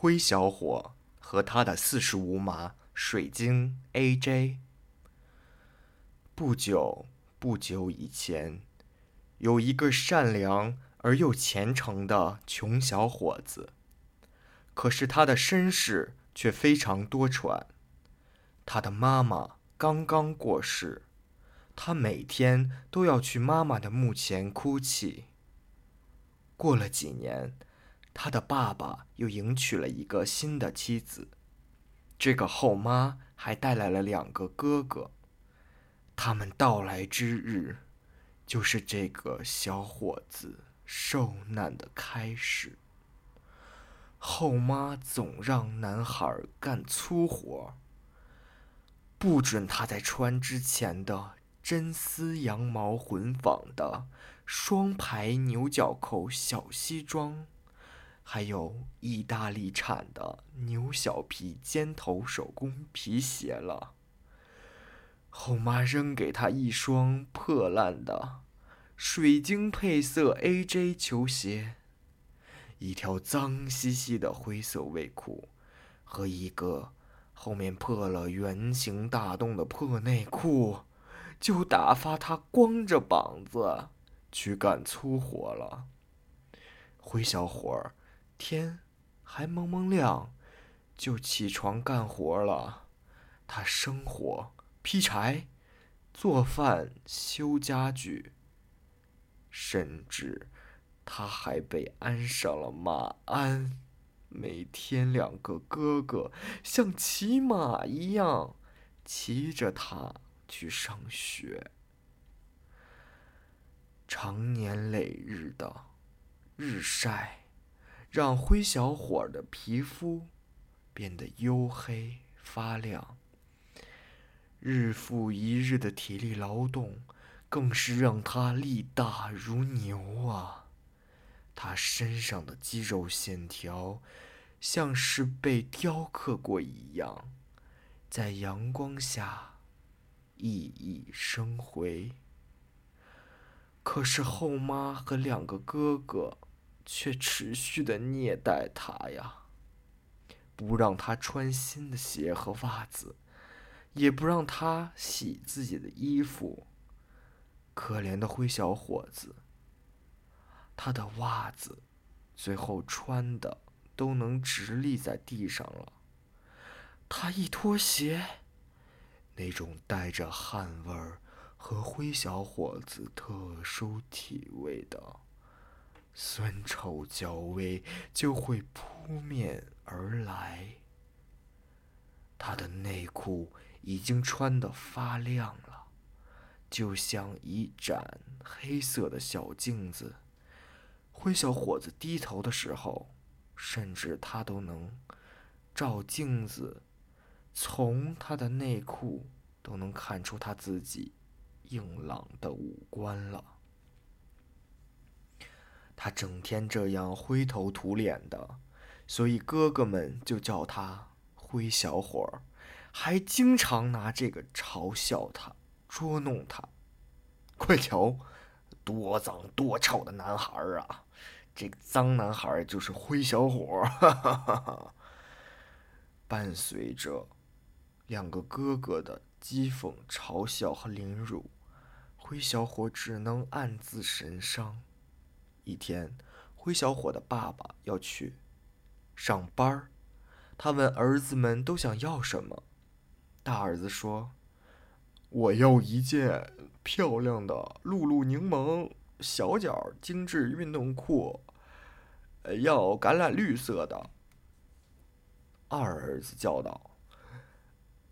灰小伙和他的四十五码水晶 AJ。不久不久以前，有一个善良而又虔诚的穷小伙子，可是他的身世却非常多舛。他的妈妈刚刚过世，他每天都要去妈妈的墓前哭泣。过了几年，他的爸爸又迎娶了一个新的妻子，这个后妈还带来了两个哥哥。他们到来之日，就是这个小伙子受难的开始。后妈总让男孩干粗活，不准他再穿之前的真丝羊毛混纺的双排牛角扣小西装，还有意大利产的牛小皮尖头手工皮鞋了。后妈扔给他一双破烂的水晶配色 AJ 球鞋，一条脏兮兮的灰色卫裤，和一个后面破了圆形大洞的破内裤，就打发他光着膀子去干粗活了。灰小伙儿，天还蒙蒙亮，就起床干活了。他生火。劈柴、做饭、修家具，甚至他还被安上了马鞍。每天，两个哥哥像骑马一样骑着他去上学。长年累日的日晒，让灰小伙的皮肤变得黝黑发亮。日复一日的体力劳动，更是让他力大如牛啊！他身上的肌肉线条，像是被雕刻过一样，在阳光下熠熠生辉。可是后妈和两个哥哥，却持续的虐待他呀，不让他穿新的鞋和袜子。也不让他洗自己的衣服。可怜的灰小伙子，他的袜子最后穿的都能直立在地上了。他一脱鞋，那种带着汗味儿和灰小伙子特殊体味的酸臭焦味就会扑面而来。他的内裤。已经穿得发亮了，就像一盏黑色的小镜子。灰小伙子低头的时候，甚至他都能照镜子，从他的内裤都能看出他自己硬朗的五官了。他整天这样灰头土脸的，所以哥哥们就叫他灰小伙儿。还经常拿这个嘲笑他、捉弄他。快瞧，多脏多臭的男孩啊！这个脏男孩就是灰小伙。伴随着两个哥哥的讥讽、嘲笑和凌辱，灰小伙只能暗自神伤。一天，灰小伙的爸爸要去上班他问儿子们都想要什么。大儿子说：“我要一件漂亮的露露柠檬小脚精致运动裤，要橄榄绿色的。”二儿子叫道：“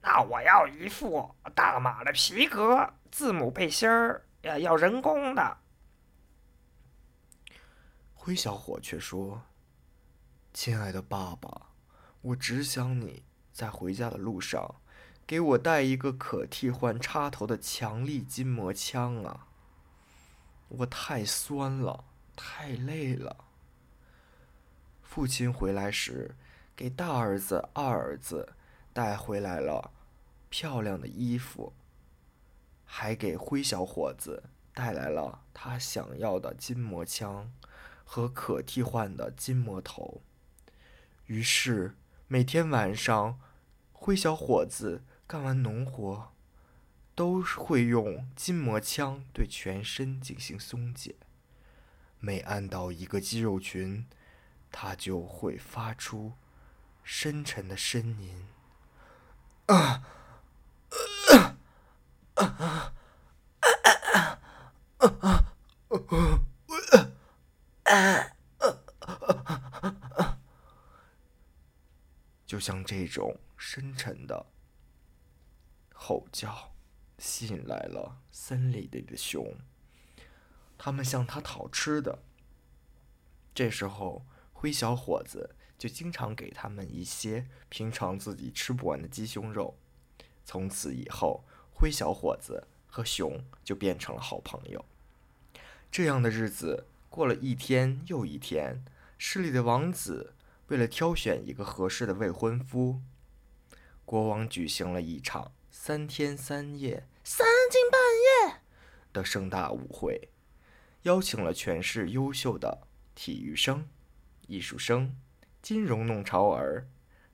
那我要一副大码的皮革字母背心儿，要人工的。”灰小伙却说：“亲爱的爸爸，我只想你在回家的路上。”给我带一个可替换插头的强力筋膜枪啊！我太酸了，太累了。父亲回来时，给大儿子、二儿子带回来了漂亮的衣服，还给灰小伙子带来了他想要的筋膜枪和可替换的筋膜头。于是每天晚上，灰小伙子干完农活，都会用筋膜枪对全身进行松解。每按到一个肌肉群，他就会发出深沉的呻吟。啊！就像这种深沉的吼叫，吸引来了森林里的熊，他们向他讨吃的。这时候，灰小伙子就经常给他们一些平常自己吃不完的鸡胸肉。从此以后，灰小伙子和熊就变成了好朋友。这样的日子过了一天又一天，市里的王子。为了挑选一个合适的未婚夫，国王举行了一场三天三夜、三更半夜的盛大舞会，邀请了全市优秀的体育生、艺术生、金融弄潮儿、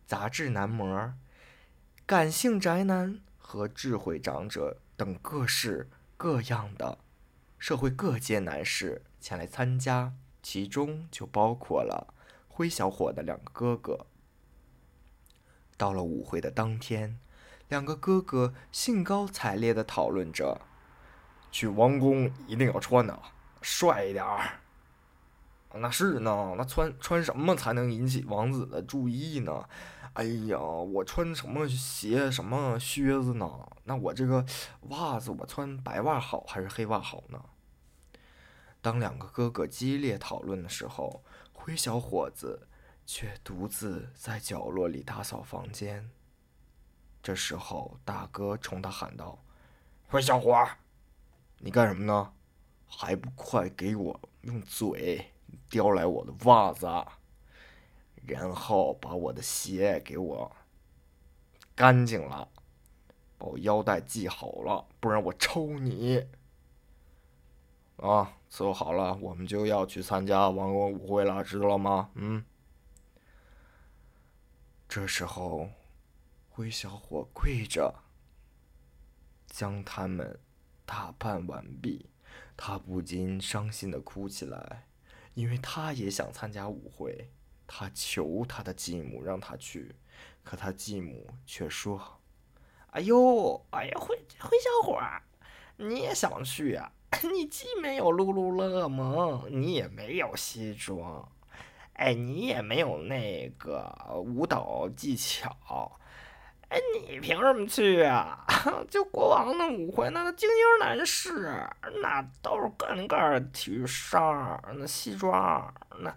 杂志男模、感性宅男和智慧长者等各式各样的社会各界男士前来参加，其中就包括了。灰小伙的两个哥哥，到了舞会的当天，两个哥哥兴高采烈的讨论着：去王宫一定要穿的帅一点儿。那是呢，那穿穿什么才能引起王子的注意呢？哎呀，我穿什么鞋、什么靴子呢？那我这个袜子，我穿白袜好还是黑袜好呢？当两个哥哥激烈讨论的时候。灰小伙子却独自在角落里打扫房间。这时候，大哥冲他喊道：“灰小伙，你干什么呢？还不快给我用嘴叼来我的袜子，然后把我的鞋给我干净了，把我腰带系好了，不然我抽你！”啊，伺候好了，我们就要去参加王宫舞会了，知道了吗？嗯。这时候，灰小伙跪着，将他们打扮完毕，他不禁伤心的哭起来，因为他也想参加舞会。他求他的继母让他去，可他继母却说：“哎呦，哎呀，灰灰小伙，你也想去呀？” 你既没有露露乐蒙，你也没有西装，哎，你也没有那个舞蹈技巧，哎，你凭什么去啊？就国王的舞会，那个精英男士，那都是个个体育衫那西装，那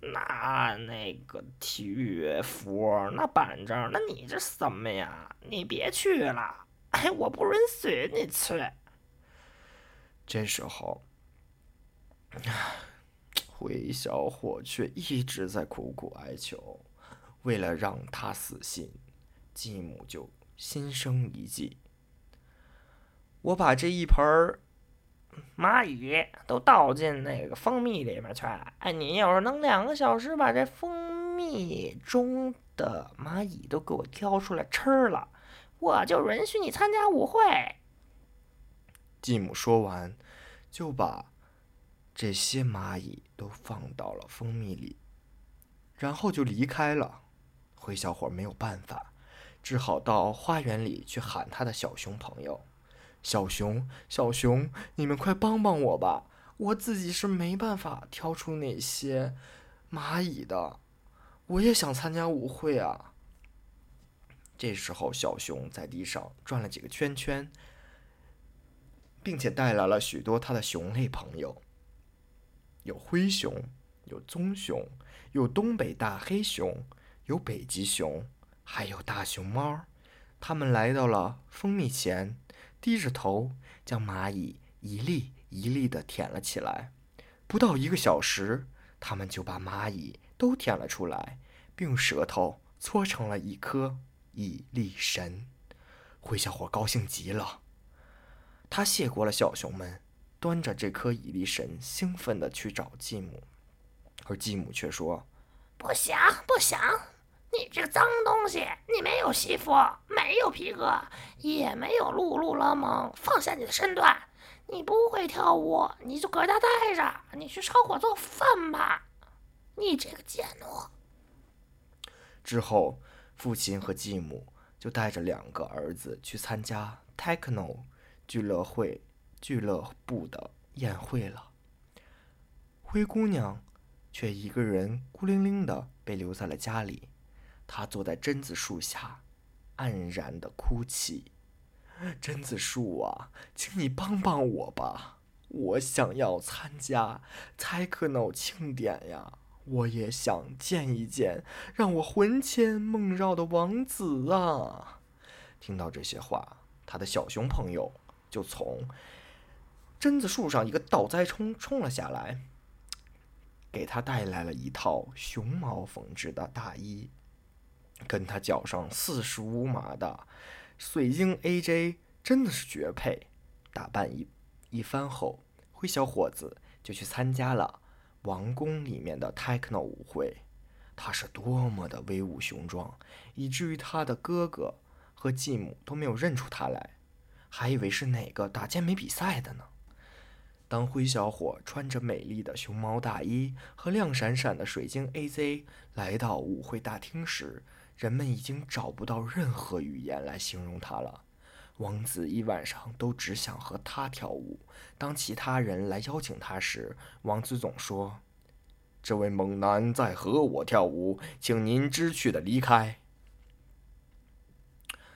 那那个体育服，那板正，那你这什么呀？你别去了，哎，我不允许你去。这时候，灰小伙却一直在苦苦哀求。为了让他死心，继母就心生一计。我把这一盆儿蚂蚁都倒进那个蜂蜜里面去。哎，你要是能两个小时把这蜂蜜中的蚂蚁都给我挑出来吃了，我就允许你参加舞会。继母说完，就把这些蚂蚁都放到了蜂蜜里，然后就离开了。灰小伙没有办法，只好到花园里去喊他的小熊朋友：“小熊，小熊，你们快帮帮我吧！我自己是没办法挑出那些蚂蚁的，我也想参加舞会啊！”这时候，小熊在地上转了几个圈圈。并且带来了许多他的熊类朋友，有灰熊，有棕熊，有东北大黑熊，有北极熊，还有大熊猫。他们来到了蜂蜜前，低着头将蚂蚁一粒一粒的舔了起来。不到一个小时，他们就把蚂蚁都舔了出来，并用舌头搓成了一颗蚁粒神。灰小伙高兴极了。他谢过了小熊们，端着这颗蚁力神，兴奋地去找继母，而继母却说：“不行，不行，你这个脏东西！你没有媳妇，没有皮革，也没有露露了蒙。放下你的身段！你不会跳舞，你就搁家待着。你去烧火做饭吧。你这个贱奴！之后，父亲和继母就带着两个儿子去参加 Techno 俱乐会俱乐部的宴会了。灰姑娘却一个人孤零零的被留在了家里。她坐在榛子树下，黯然的哭泣。榛子树啊，请你帮帮我吧！我想要参加 Techno 庆典呀！我也想见一见让我魂牵梦绕的王子啊！听到这些话，他的小熊朋友就从榛子树上一个倒栽冲冲了下来，给他带来了一套熊毛缝制的大衣，跟他脚上四十五码的水晶 AJ 真的是绝配。打扮一一番后，灰小伙子就去参加了。王宫里面的 techno 舞会，他是多么的威武雄壮，以至于他的哥哥和继母都没有认出他来，还以为是哪个打健美比赛的呢。当灰小伙穿着美丽的熊猫大衣和亮闪闪的水晶 AZ 来到舞会大厅时，人们已经找不到任何语言来形容他了。王子一晚上都只想和他跳舞。当其他人来邀请他时，王子总说：“这位猛男在和我跳舞，请您知趣的离开。”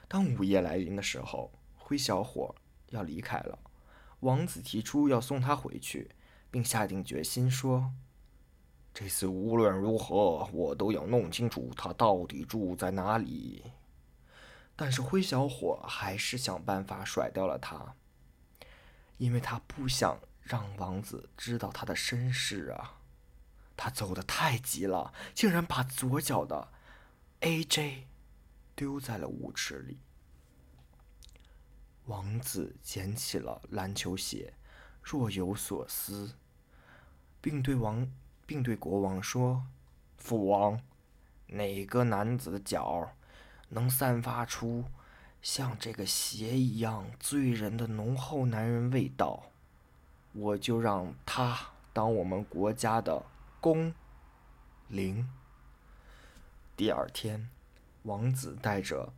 当午夜来临的时候，灰小伙要离开了。王子提出要送他回去，并下定决心说：“这次无论如何，我都要弄清楚他到底住在哪里。”但是灰小伙还是想办法甩掉了他，因为他不想让王子知道他的身世啊！他走得太急了，竟然把左脚的 AJ 丢在了舞池里。王子捡起了篮球鞋，若有所思，并对王并对国王说：“父王，哪个男子的脚？”能散发出像这个鞋一样醉人的浓厚男人味道，我就让他当我们国家的公灵。第二天，王子带着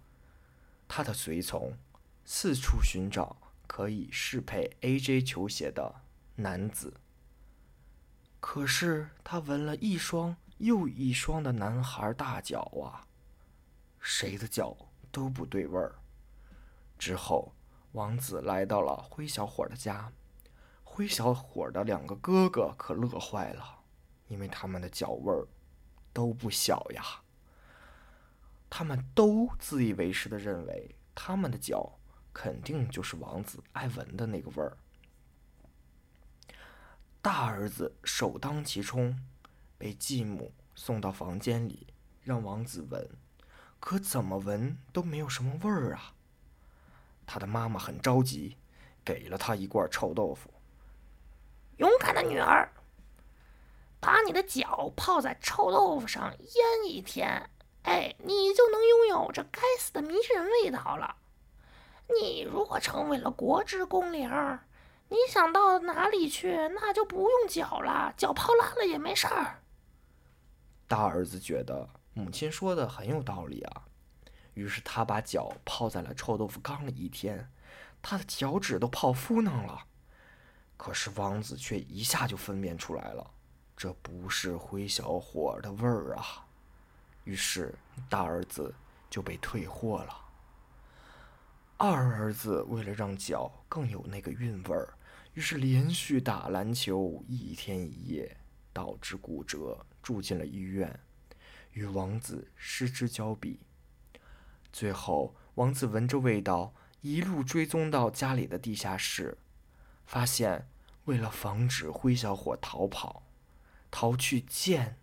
他的随从四处寻找可以适配 AJ 球鞋的男子，可是他闻了一双又一双的男孩大脚啊！谁的脚都不对味儿。之后，王子来到了灰小伙的家，灰小伙的两个哥哥可乐坏了，因为他们的脚味儿都不小呀。他们都自以为是的认为，他们的脚肯定就是王子爱闻的那个味儿。大儿子首当其冲，被继母送到房间里，让王子闻。可怎么闻都没有什么味儿啊！他的妈妈很着急，给了他一罐臭豆腐。勇敢的女儿，把你的脚泡在臭豆腐上腌一天，哎，你就能拥有这该死的迷人味道了。你如果成为了国之公灵，你想到哪里去，那就不用脚了，脚泡烂了也没事儿。大儿子觉得。母亲说的很有道理啊，于是他把脚泡在了臭豆腐缸里一天，他的脚趾都泡敷弄了。可是王子却一下就分辨出来了，这不是灰小伙的味儿啊。于是大儿子就被退货了。二儿子为了让脚更有那个韵味儿，于是连续打篮球一天一夜，导致骨折，住进了医院。与王子失之交臂。最后，王子闻着味道，一路追踪到家里的地下室，发现为了防止灰小伙逃跑，逃去见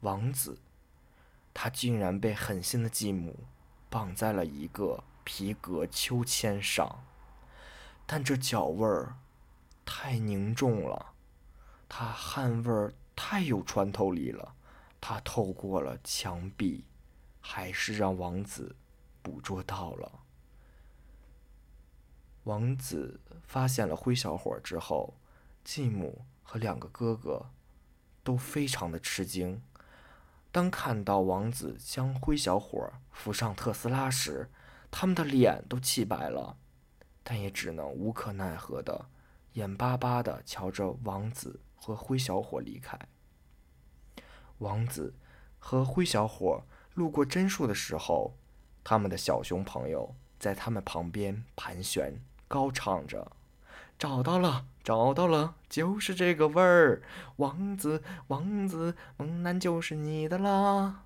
王子，他竟然被狠心的继母绑在了一个皮革秋千上。但这脚味儿太凝重了，他汗味儿太有穿透力了。他透过了墙壁，还是让王子捕捉到了。王子发现了灰小伙之后，继母和两个哥哥都非常的吃惊。当看到王子将灰小伙扶上特斯拉时，他们的脸都气白了，但也只能无可奈何的眼巴巴的瞧着王子和灰小伙离开。王子和灰小伙路过榛树的时候，他们的小熊朋友在他们旁边盘旋。高唱着：“找到了，找到了，就是这个味儿，王子，王子，猛男就是你的啦！”